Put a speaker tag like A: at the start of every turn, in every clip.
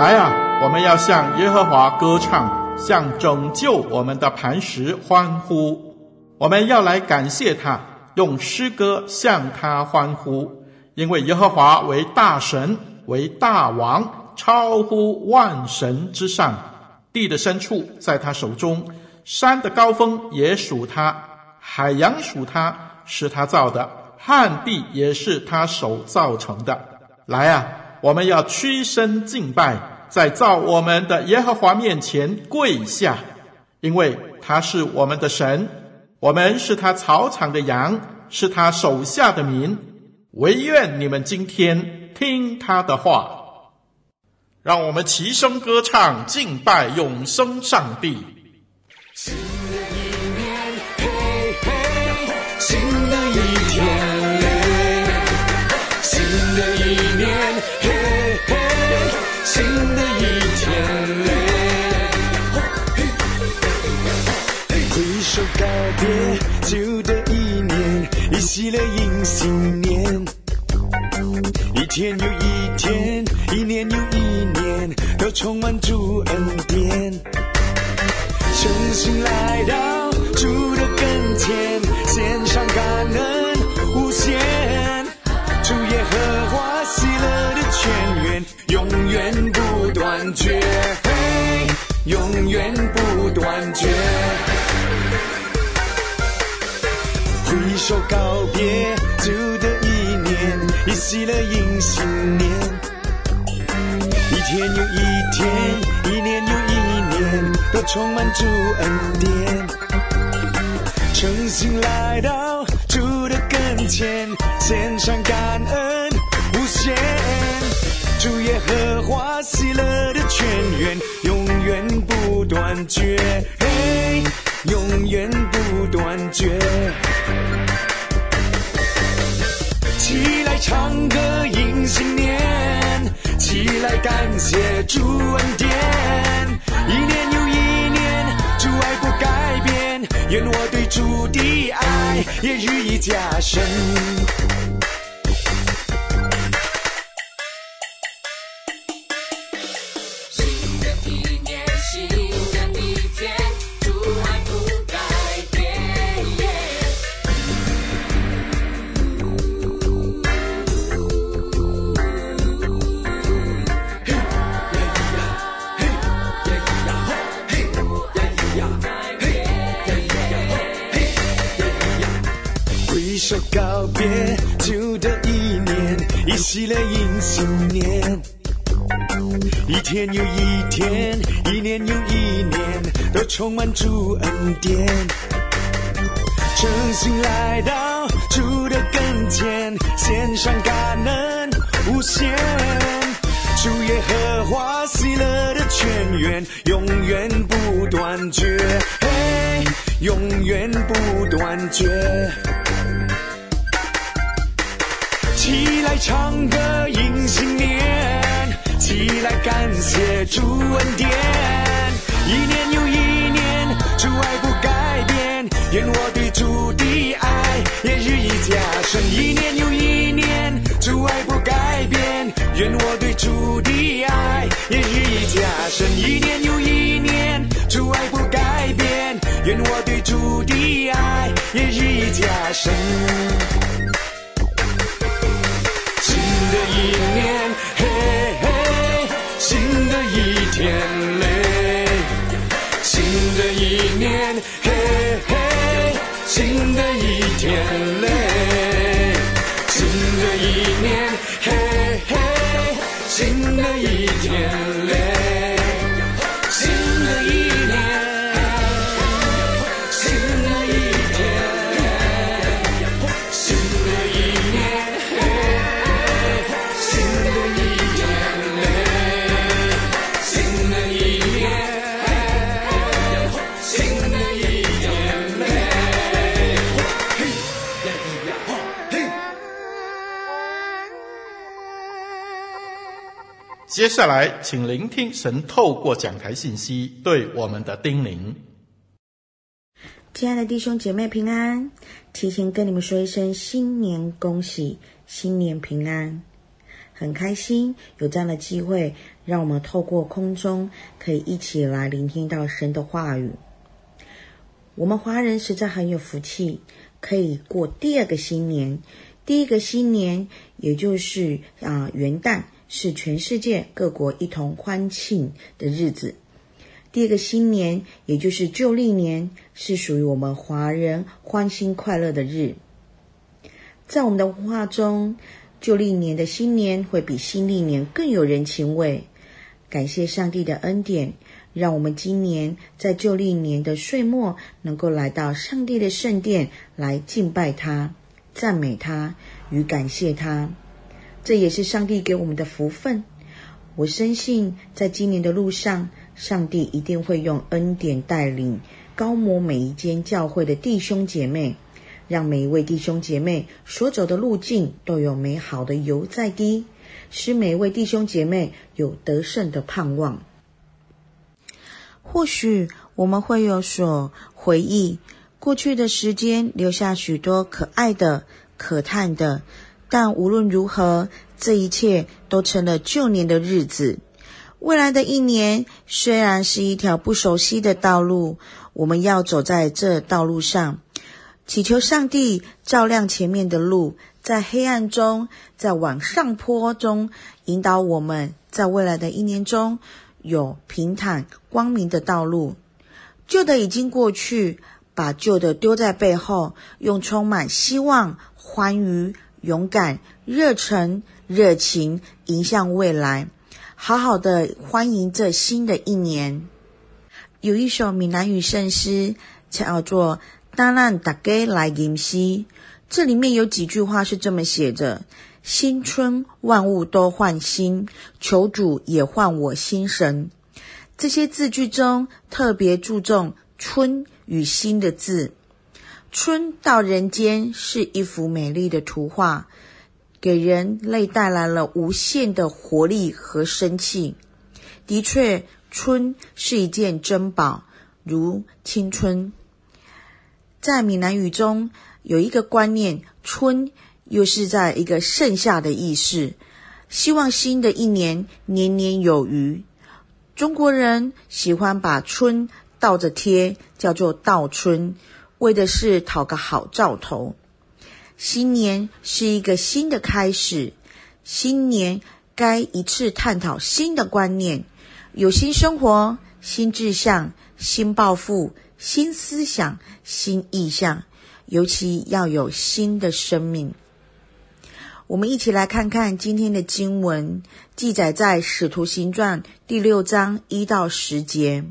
A: 来啊，我们要向耶和华歌唱，向拯救我们的磐石欢呼。我们要来感谢他，用诗歌向他欢呼，因为耶和华为大神，为大王，超乎万神之上。地的深处在他手中，山的高峰也属他，海洋属他，是他造的，旱地也是他手造成的。来啊！我们要屈身敬拜，在造我们的耶和华面前跪下，因为他是我们的神，我们是他草场的羊，是他手下的民。惟愿你们今天听他的话，让我们齐声歌唱，敬拜永生上帝。
B: 告别旧的一年，一洗了迎新年。一天又一天，一年又一年，都充满主恩典。诚心来到主的跟前，献上感恩无限。主耶和华喜乐的泉源。永远不断绝，永远不说告别旧的一年，一洗了迎新年。一天又一天，一年又一年，都充满主恩典。诚心来到主的跟前，献上感恩无限。主耶和华喜乐的泉源，永远不断绝，永远不断绝。起来唱歌迎新年，起来感谢主恩典。一年又一年，主爱不改变，愿我对主的爱也日益加深。一洗了迎新年。一天又一天，一年又一年，都充满主恩典。诚心来到主的跟前，献上感恩无限。主耶和华喜乐的泉源，永远不断绝，嘿，永远不断绝。起来唱歌迎新年，起来感谢主恩典。一年又一年，主爱不改变，愿我对主的爱也日益加深。一年又一年，主爱不改变，愿我对主的爱也日益加深。一年又一年，主爱不改变，愿我对主的爱也日益加深。
A: 接下来，请聆听神透过讲台信息对我们的叮咛。
C: 亲爱的弟兄姐妹平安，提前跟你们说一声新年恭喜，新年平安。很开心有这样的机会，让我们透过空中可以一起来聆听到神的话语。我们华人实在很有福气，可以过第二个新年。第一个新年，也就是啊元旦。是全世界各国一同欢庆的日子。第二个新年，也就是旧历年，是属于我们华人欢欣快乐的日。在我们的文化中，旧历年的新年会比新历年更有人情味。感谢上帝的恩典，让我们今年在旧历年的岁末，能够来到上帝的圣殿来敬拜他、赞美他与感谢他。这也是上帝给我们的福分。我深信，在今年的路上，上帝一定会用恩典带领，膏抹每一间教会的弟兄姐妹，让每一位弟兄姐妹所走的路径都有美好的油在滴，使每一位弟兄姐妹有得胜的盼望。或许我们会有所回忆，过去的时间留下许多可爱的、可叹的。但无论如何，这一切都成了旧年的日子。未来的一年虽然是一条不熟悉的道路，我们要走在这道路上，祈求上帝照亮前面的路，在黑暗中，在往上坡中引导我们，在未来的一年中有平坦光明的道路。旧的已经过去，把旧的丢在背后，用充满希望、欢愉。勇敢、热忱、热情，迎向未来，好好的欢迎这新的一年。有一首闽南语圣诗叫做《当咱大家来吟诗》，这里面有几句话是这么写着：“新春万物都换新，求主也换我心神。”这些字句中特别注重“春”与“新”的字。春到人间是一幅美丽的图画，给人类带来了无限的活力和生气。的确，春是一件珍宝，如青春。在闽南语中有一个观念，春又是在一个盛夏的意思，希望新的一年年年有余。中国人喜欢把春倒着贴，叫做倒春。为的是讨个好兆头，新年是一个新的开始，新年该一次探讨新的观念，有新生活、新志向、新抱负、新思想、新意象，尤其要有新的生命。我们一起来看看今天的经文，记载在《使徒行传》第六章一到十节。《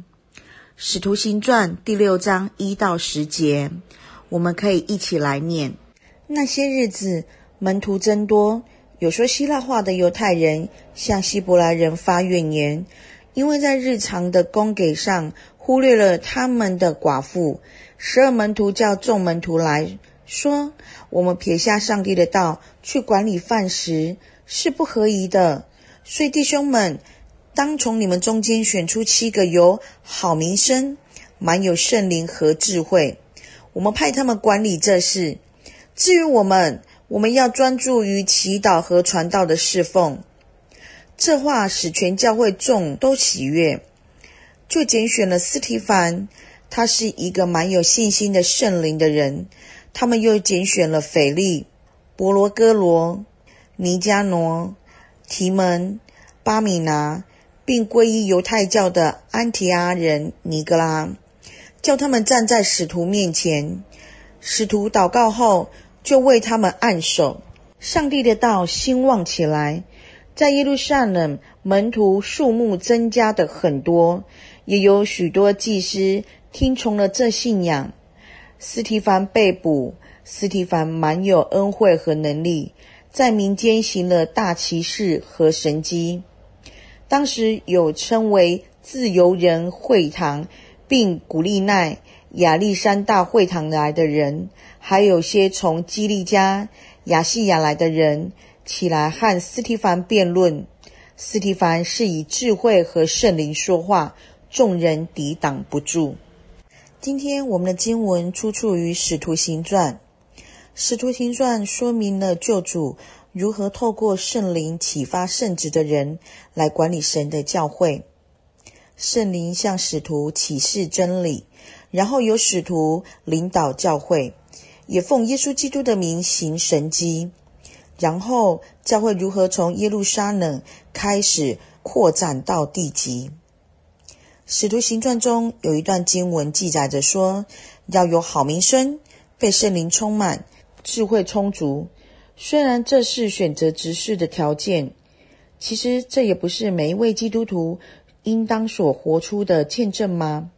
C: 使徒行传》第六章一到十节，我们可以一起来念。那些日子，门徒增多，有说希腊话的犹太人向希伯来人发怨言，因为在日常的供给上忽略了他们的寡妇。十二门徒叫众门徒来说：“我们撇下上帝的道，去管理饭食，是不合宜的。所以弟兄们。”当从你们中间选出七个有好名声、满有圣灵和智慧，我们派他们管理这事。至于我们，我们要专注于祈祷和传道的侍奉。这话使全教会众都喜悦，就拣选了斯提凡，他是一个满有信心的圣灵的人。他们又拣选了腓力、伯罗哥罗、尼迦挪、提门、巴米拿。并归依犹太教的安提阿人尼哥拉，叫他们站在使徒面前。使徒祷告后，就为他们按手。上帝的道兴旺起来，在耶路撒冷门徒数目增加的很多，也有许多祭司听从了这信仰。斯提凡被捕，斯提凡蛮有恩惠和能力，在民间行了大奇事和神迹。当时有称为自由人会堂，并古利奈、亚历山大会堂来的人，还有些从基利家、亚细亚来的人，起来和斯提凡辩论。斯提凡是以智慧和圣灵说话，众人抵挡不住。今天我们的经文出处于《使徒行传》，《使徒行传》说明了救主如何透过圣灵启发圣职的人来管理神的教会。圣灵向使徒启示真理，然后由使徒领导教会，也奉耶稣基督的名行神迹。然后教会如何从耶路撒冷开始扩展到地极。使徒行传中有一段经文记载着说，要有好名声，被圣灵充满，智慧充足。虽然这是选择执事的条件，其实这也不是每一位基督徒应当所活出的见证吗？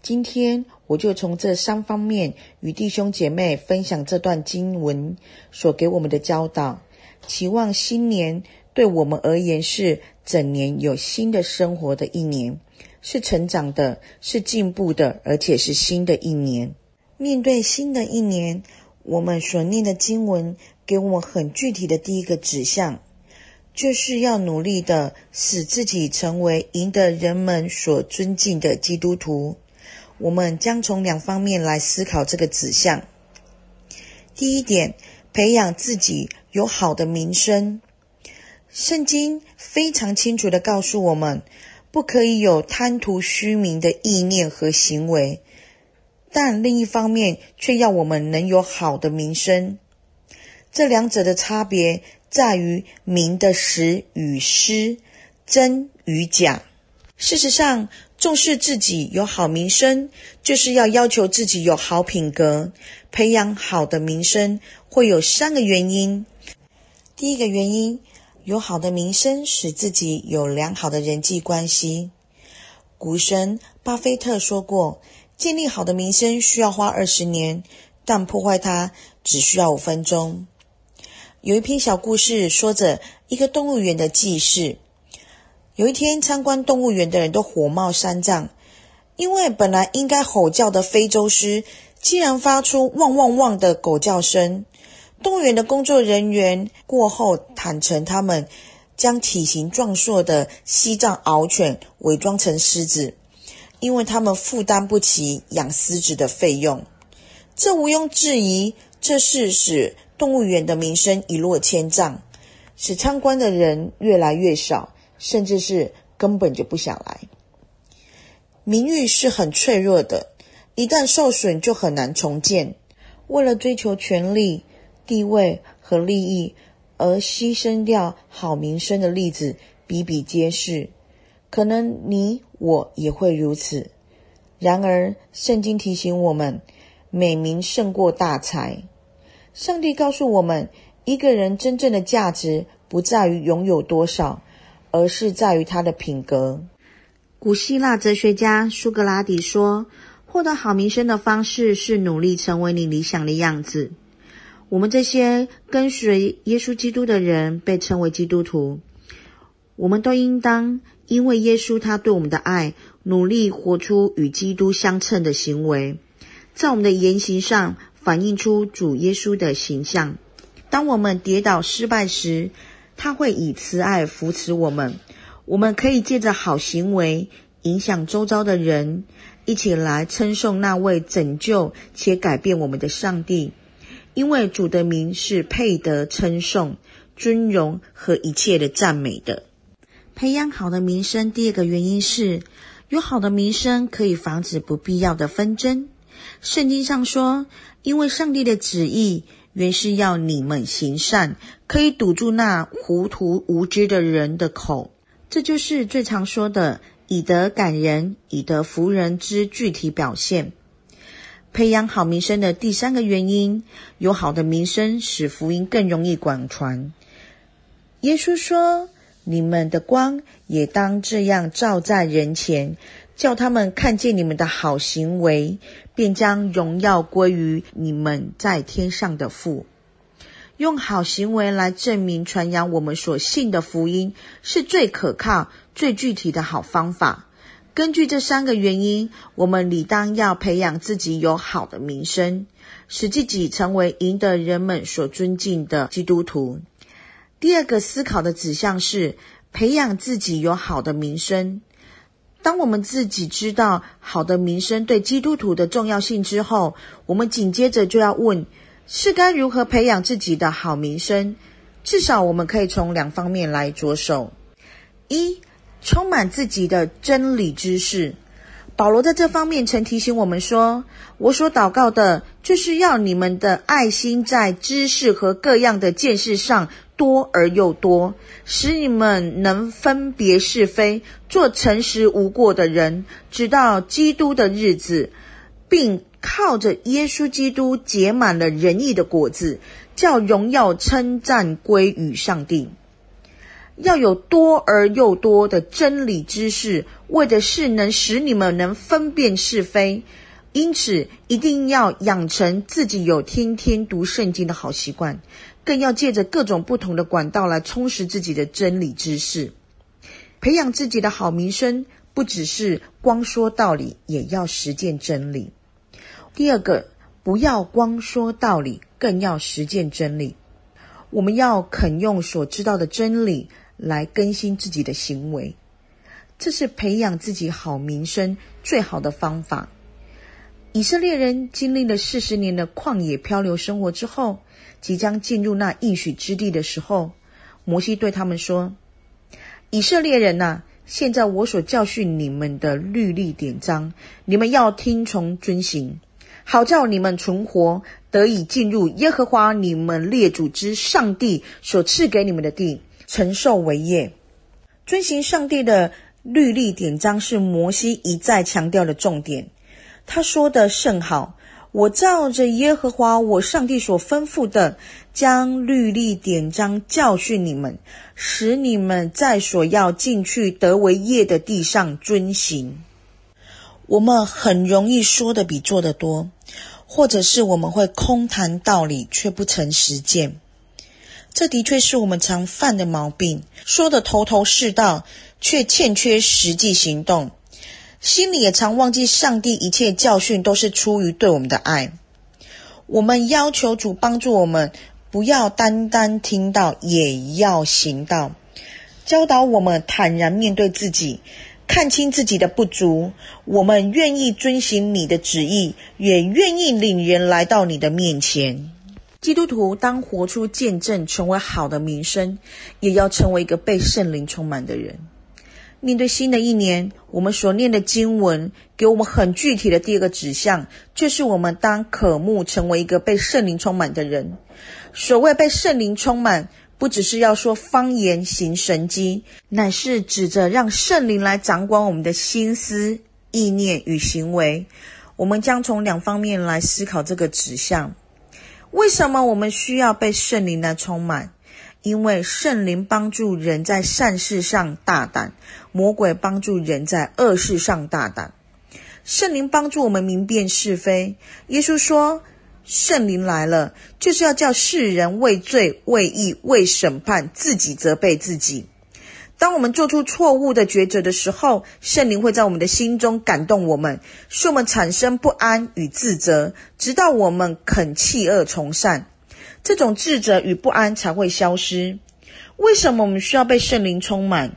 C: 今天我就从这三方面与弟兄姐妹分享这段经文所给我们的教导，期望新年对我们而言是整年有新的生活的一年。是成长的，是进步的，而且是新的一年。面对新的一年，我们所念的经文给我们很具体的第一个指向，就是要努力的使自己成为赢得人们所尊敬的基督徒。我们将从两方面来思考这个指向。第一点，培养自己有好的名声。圣经非常清楚的告诉我们。不可以有贪图虚名的意念和行为，但另一方面却要我们能有好的名声。这两者的差别在于名的实与虚，真与假。事实上，重视自己有好名声，就是要要求自己有好品格。培养好的名声会有三个原因。第一个原因。有好的名声，使自己有良好的人际关系。股神巴菲特说过：“建立好的名声需要花二十年，但破坏它只需要五分钟。”有一篇小故事说着一个动物园的记事。有一天，参观动物园的人都火冒三丈，因为本来应该吼叫的非洲狮，竟然发出汪汪汪的狗叫声。动物园的工作人员过后坦承，他们将体型壮硕的西藏獒犬伪装成狮子，因为他们负担不起养狮子的费用。这毋庸置疑，这是使动物园的名声一落千丈，使参观的人越来越少，甚至是根本就不想来。名誉是很脆弱的，一旦受损就很难重建。为了追求权力。地位和利益而牺牲掉好名声的例子比比皆是，可能你我也会如此。然而，圣经提醒我们，美名胜过大财。上帝告诉我们，一个人真正的价值不在于拥有多少，而是在于他的品格。古希腊哲学家苏格拉底说：“获得好名声的方式是努力成为你理想的样子。”我们这些跟随耶稣基督的人被称为基督徒，我们都应当因为耶稣他对我们的爱，努力活出与基督相称的行为，在我们的言行上反映出主耶稣的形象。当我们跌倒失败时，他会以慈爱扶持我们。我们可以借着好行为影响周遭的人，一起来称颂那位拯救且改变我们的上帝。因为主的名是配得称颂、尊荣和一切的赞美的。培养好的名声，第二个原因是有好的名声可以防止不必要的纷争。圣经上说，因为上帝的旨意原是要你们行善，可以堵住那糊涂无知的人的口。这就是最常说的以德感人、以德服人之具体表现。培养好名声的第三个原因，有好的名声使福音更容易广传。耶稣说：“你们的光也当这样照在人前，叫他们看见你们的好行为，便将荣耀归于你们在天上的父。”用好行为来证明传扬我们所信的福音，是最可靠、最具体的好方法。根据这三个原因，我们理当要培养自己有好的名声，使自己成为赢得人们所尊敬的基督徒。第二个思考的指向是培养自己有好的名声。当我们自己知道好的名声对基督徒的重要性之后，我们紧接着就要问：是该如何培养自己的好名声？至少我们可以从两方面来着手：一，充满自己的真理知识。保罗在这方面曾提醒我们说：“我所祷告的，就是要你们的爱心在知识和各样的见识上多而又多，使你们能分别是非，做诚实无过的人，直到基督的日子，并靠着耶稣基督结满了仁义的果子，叫荣耀称赞归于上帝。”要有多而又多的真理知识，为的是能使你们能分辨是非。因此，一定要养成自己有天天读圣经的好习惯，更要借着各种不同的管道来充实自己的真理知识，培养自己的好名声。不只是光说道理，也要实践真理。第二个，不要光说道理，更要实践真理。我们要肯用所知道的真理。来更新自己的行为，这是培养自己好名声最好的方法。以色列人经历了四十年的旷野漂流生活之后，即将进入那应许之地的时候，摩西对他们说：“以色列人呐，现在我所教训你们的律例典章，你们要听从遵行，好叫你们存活，得以进入耶和华你们列祖之上帝所赐给你们的地。”承受为业，遵行上帝的律例典章是摩西一再强调的重点。他说的甚好，我照着耶和华我上帝所吩咐的，将律例典章教训你们，使你们在所要进去得为业的地上遵行。我们很容易说的比做的多，或者是我们会空谈道理，却不曾实践。这的确是我们常犯的毛病，说的头头是道，却欠缺实际行动，心里也常忘记上帝一切教训都是出于对我们的爱。我们要求主帮助我们，不要单单听到，也要行道，教导我们坦然面对自己，看清自己的不足。我们愿意遵行你的旨意，也愿意领人来到你的面前。基督徒当活出见证，成为好的名声，也要成为一个被圣灵充满的人。面对新的一年，我们所念的经文给我们很具体的第二个指向，就是我们当渴慕成为一个被圣灵充满的人。所谓被圣灵充满，不只是要说方言、行神迹，乃是指着让圣灵来掌管我们的心思、意念与行为。我们将从两方面来思考这个指向。为什么我们需要被圣灵来充满？因为圣灵帮助人在善事上大胆，魔鬼帮助人在恶事上大胆。圣灵帮助我们明辨是非。耶稣说：“圣灵来了，就是要叫世人为罪、为义、为审判，自己责备自己。”当我们做出错误的抉择的时候，圣灵会在我们的心中感动我们，使我们产生不安与自责，直到我们肯弃恶从善，这种自责与不安才会消失。为什么我们需要被圣灵充满？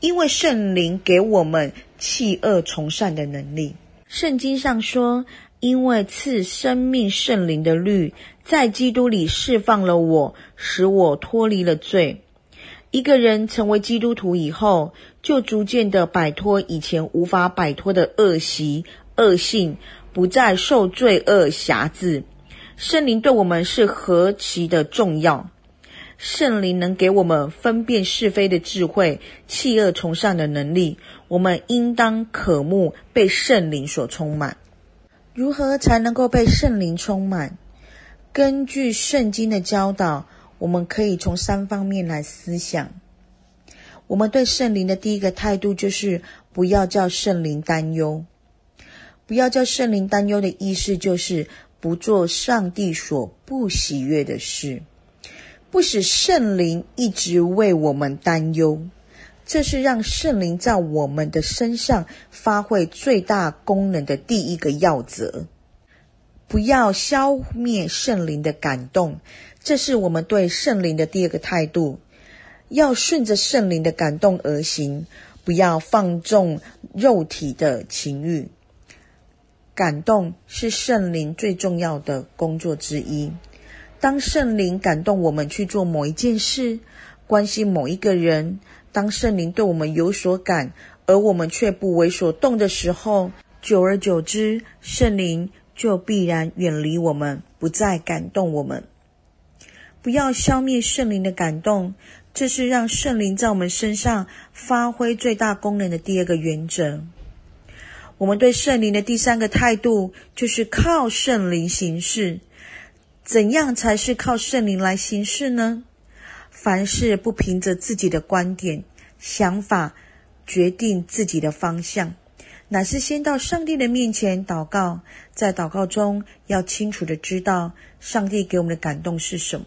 C: 因为圣灵给我们弃恶从善的能力。圣经上说：“因为赐生命圣灵的律，在基督里释放了我，使我脱离了罪。”一个人成为基督徒以后，就逐渐的摆脱以前无法摆脱的恶习、恶性，不再受罪恶辖制。圣灵对我们是何其的重要！圣灵能给我们分辨是非的智慧、弃恶从善的能力。我们应当渴慕被圣灵所充满。如何才能够被圣灵充满？根据圣经的教导。我们可以从三方面来思想。我们对圣灵的第一个态度就是不要叫圣灵担忧。不要叫圣灵担忧的意思就是不做上帝所不喜悦的事，不使圣灵一直为我们担忧。这是让圣灵在我们的身上发挥最大功能的第一个要则。不要消灭圣灵的感动。这是我们对圣灵的第二个态度，要顺着圣灵的感动而行，不要放纵肉体的情欲。感动是圣灵最重要的工作之一。当圣灵感动我们去做某一件事，关心某一个人，当圣灵对我们有所感，而我们却不为所动的时候，久而久之，圣灵就必然远离我们，不再感动我们。不要消灭圣灵的感动，这是让圣灵在我们身上发挥最大功能的第二个原则。我们对圣灵的第三个态度，就是靠圣灵行事。怎样才是靠圣灵来行事呢？凡事不凭着自己的观点、想法决定自己的方向，乃是先到上帝的面前祷告，在祷告中要清楚的知道上帝给我们的感动是什么，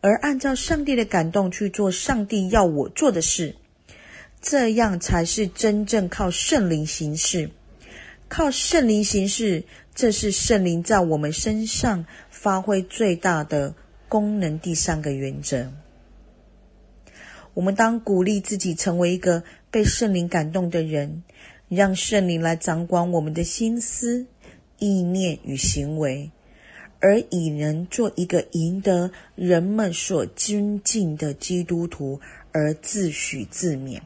C: 而按照上帝的感动去做上帝要我做的事，这样才是真正靠圣灵行事。靠圣灵行事，这是圣灵在我们身上发挥最大的功能。第三个原则，我们当鼓励自己成为一个被圣灵感动的人，让圣灵来掌管我们的心思、意念与行为，而以能做一个赢得人们所尊敬的基督徒而自许自勉。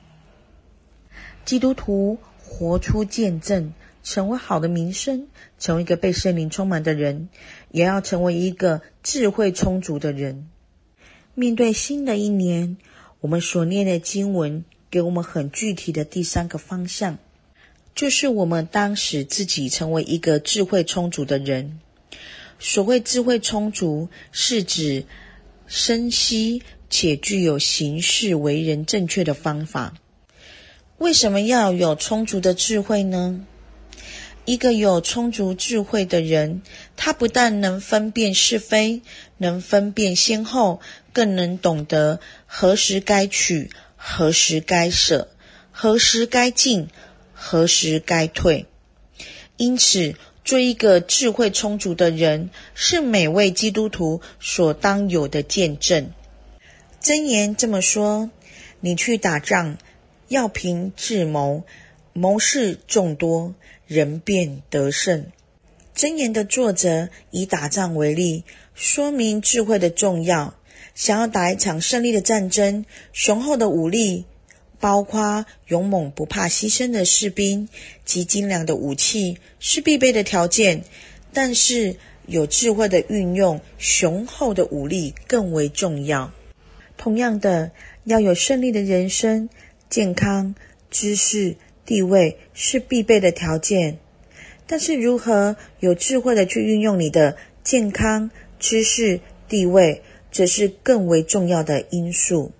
C: 基督徒活出见证。成为好的名声，成为一个被圣灵充满的人，也要成为一个智慧充足的人。面对新的一年，我们所念的经文给我们很具体的第三个方向，就是我们当使自己成为一个智慧充足的人。所谓智慧充足，是指深悉且具有行事为人正确的方法。为什么要有充足的智慧呢？一个有充足智慧的人，他不但能分辨是非，能分辨先后，更能懂得何时该取，何时该舍，何时该进，何时该退。因此，做一个智慧充足的人，是每位基督徒所当有的见证。箴言这么说：“你去打仗，要凭智谋，谋士众多。”人便得胜。箴言的作者以打仗为例，说明智慧的重要。想要打一场胜利的战争，雄厚的武力，包括勇猛不怕牺牲的士兵及精良的武器，是必备的条件。但是，有智慧的运用雄厚的武力更为重要。同样的，要有胜利的人生、健康、知识。地位是必备的条件，但是如何有智慧的去运用你的健康、知识、地位，则是更为重要的因素。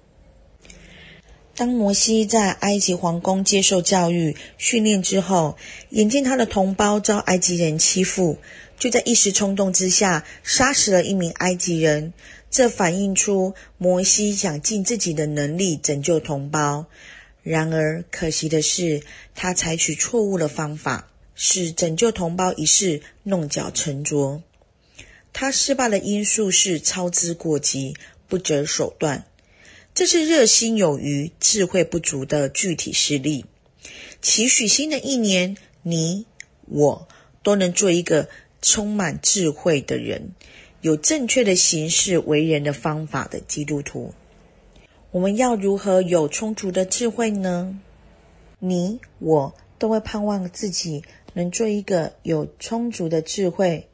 C: 当摩西在埃及皇宫接受教育、训练之后，眼见他的同胞遭埃及人欺负，就在一时冲动之下杀死了一名埃及人。这反映出摩西想尽自己的能力拯救同胞。然而，可惜的是，他采取错误的方法，使拯救同胞一事弄巧成拙。他失败的因素是操之过急、不择手段。这是热心有余、智慧不足的具体事例。期许新的一年，你我都能做一个充满智慧的人，有正确的行事为人的方法的基督徒。我们要如何有充足的智慧呢？你我都会盼望自己能做一个有充足的智慧、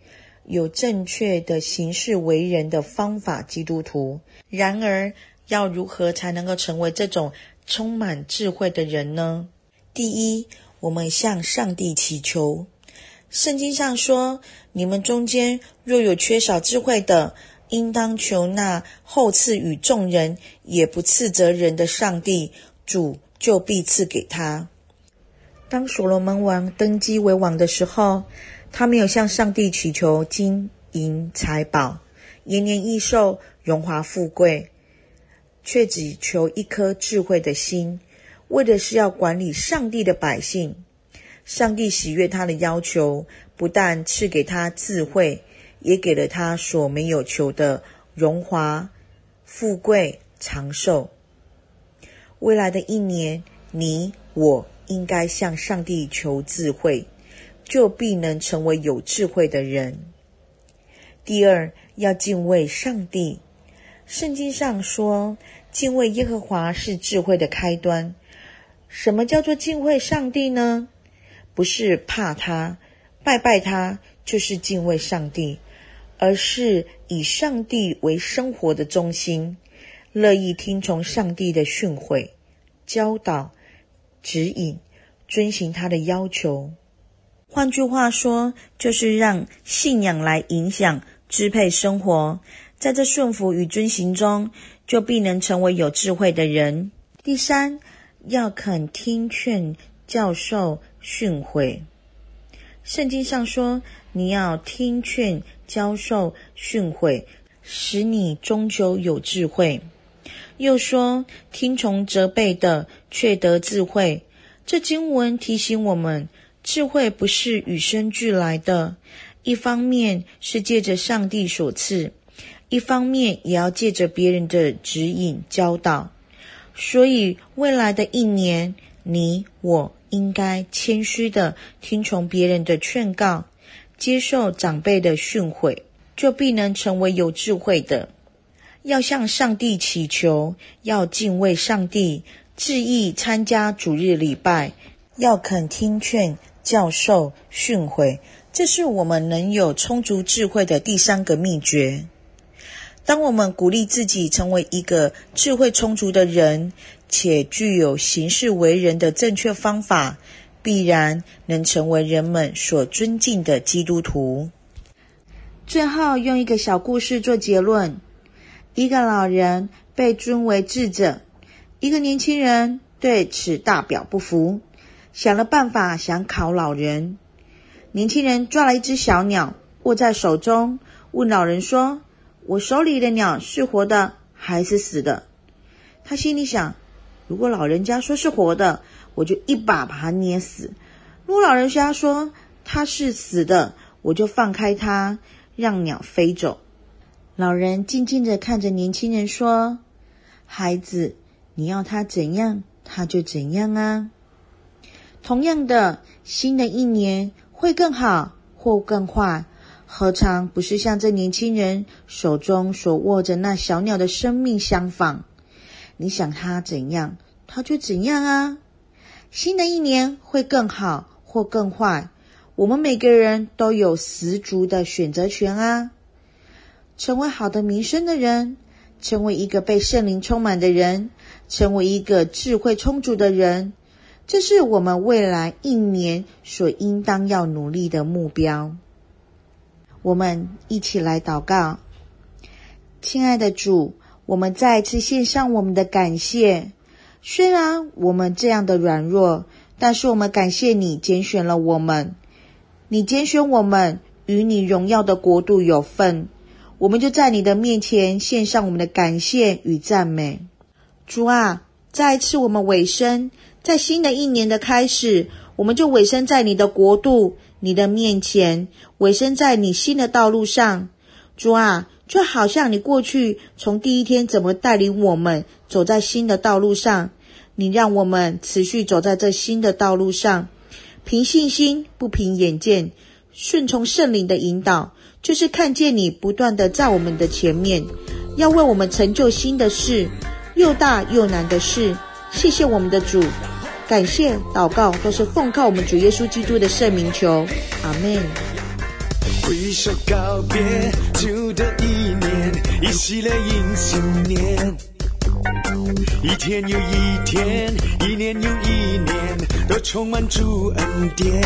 C: 有正确的行事为人的方法基督徒。然而，要如何才能够成为这种充满智慧的人呢？第一，我们向上帝祈求。圣经上说：“你们中间若有缺少智慧的，”应当求那厚赐与众人，也不斥责人的上帝，主就必赐给他。当所罗门王登基为王的时候，他没有向上帝祈求金银财宝、延年益寿、荣华富贵，却只求一颗智慧的心，为的是要管理上帝的百姓。上帝喜悦他的要求，不但赐给他智慧。也给了他所没有求的荣华、富贵、长寿。未来的一年，你我应该向上帝求智慧，就必能成为有智慧的人。第二，要敬畏上帝。圣经上说，敬畏耶和华是智慧的开端。什么叫做敬畏上帝呢？不是怕他，拜拜他，就是敬畏上帝，而是以上帝为生活的中心，乐意听从上帝的训诲、教导、指引，遵行他的要求。换句话说，就是让信仰来影响、支配生活。在这顺服与遵行中，就必能成为有智慧的人。第三，要肯听劝、教授、训诲。圣经上说，你要听劝、教授、训诲，使你终究有智慧。又说，听从责备的，却得智慧。这经文提醒我们，智慧不是与生俱来的，一方面是借着上帝所赐。一方面也要借着别人的指引教导，所以未来的一年，你我应该谦虚的听从别人的劝告，接受长辈的训诲，就必能成为有智慧的。要向上帝祈求，要敬畏上帝，致意参加主日礼拜，要肯听劝、教授、训诲，这是我们能有充足智慧的第三个秘诀。当我们鼓励自己成为一个智慧充足的人，且具有行事为人的正确方法，必然能成为人们所尊敬的基督徒。最后，用一个小故事做结论：一个老人被尊为智者，一个年轻人对此大表不服，想了办法想考老人。年轻人抓了一只小鸟，握在手中，问老人说，我手里的鸟是活的还是死的？他心里想：如果老人家说是活的，我就一把把它捏死；如果老人家说它是死的，我就放开它，让鸟飞走。老人静静地看着年轻人说：“孩子，你要他怎样，他就怎样啊。同样的，新的一年会更好或更坏。”何尝不是像这年轻人手中所握着那小鸟的生命相仿？你想他怎样，他就怎样啊！新的一年会更好或更坏，我们每个人都有十足的选择权啊！成为好的名声的人，成为一个被圣灵充满的人，成为一个智慧充足的人，这是我们未来一年所应当要努力的目标。我们一起来祷告，亲爱的主，我们再次献上我们的感谢。虽然我们这样的软弱，但是我们感谢你拣选了我们，你拣选我们与你荣耀的国度有份，我们就在你的面前献上我们的感谢与赞美。主啊，再一次我们委身，在新的一年的开始，我们就委身在你的国度。你的面前，委身在你新的道路上，主啊，就好像你过去从第一天怎么带领我们走在新的道路上，你让我们持续走在这新的道路上，凭信心不凭眼见，顺从圣灵的引导，就是看见你不断的在我们的前面，要为我们成就新的事，又大又难的事。谢谢我们的主。感谢祷告都是奉靠我们主耶稣基督的圣名求，阿门。挥手告别旧的一年，依稀了迎新年。一天又一天，一年又一年，都充满主恩典。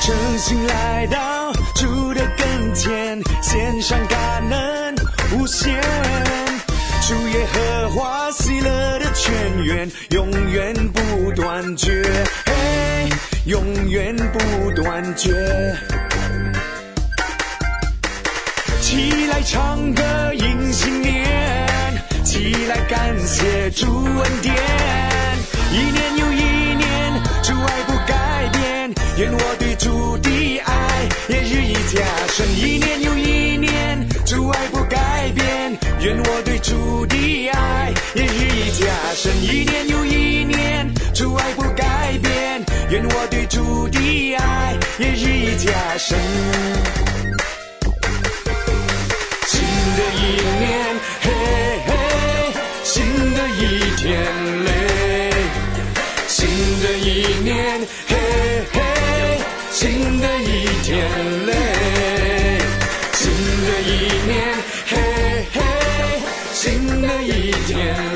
C: 诚心来到主的跟前，献上感恩无限。主耶和华喜乐的泉源永远不断绝，嘿，永远不断绝。起来唱歌迎新年，来感谢主恩典。一年又一年，主爱不改变，愿我对主的爱也日益加深。一年又一年，主爱不改变。愿我对主的爱也日益加。深，
B: 一年又一年，主爱不改变，愿我对主的爱也日益加深。新的一年，眼泪，新的一年，嘿嘿，新的一天嘞，新的一年，嘿嘿，新的一天嘞。